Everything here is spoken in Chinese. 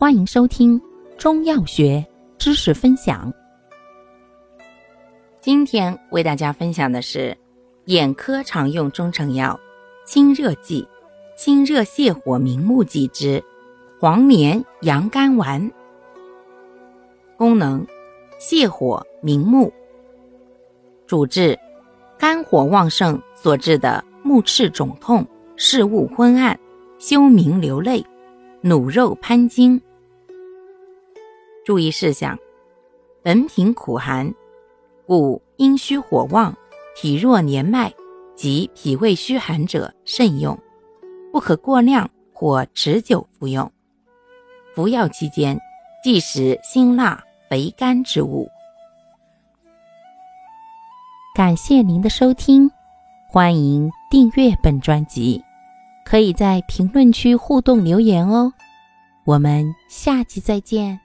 欢迎收听中药学知识分享。今天为大家分享的是眼科常用中成药清热剂、清热泻火明目剂之黄连洋甘丸。功能：泻火明目。主治：肝火旺盛所致的目赤肿痛、视物昏暗、休明流泪、努肉攀筋。注意事项：本品苦寒，故阴虚火旺、体弱年迈及脾胃虚寒者慎用，不可过量或持久服用。服药期间忌食辛辣、肥甘之物。感谢您的收听，欢迎订阅本专辑，可以在评论区互动留言哦。我们下期再见。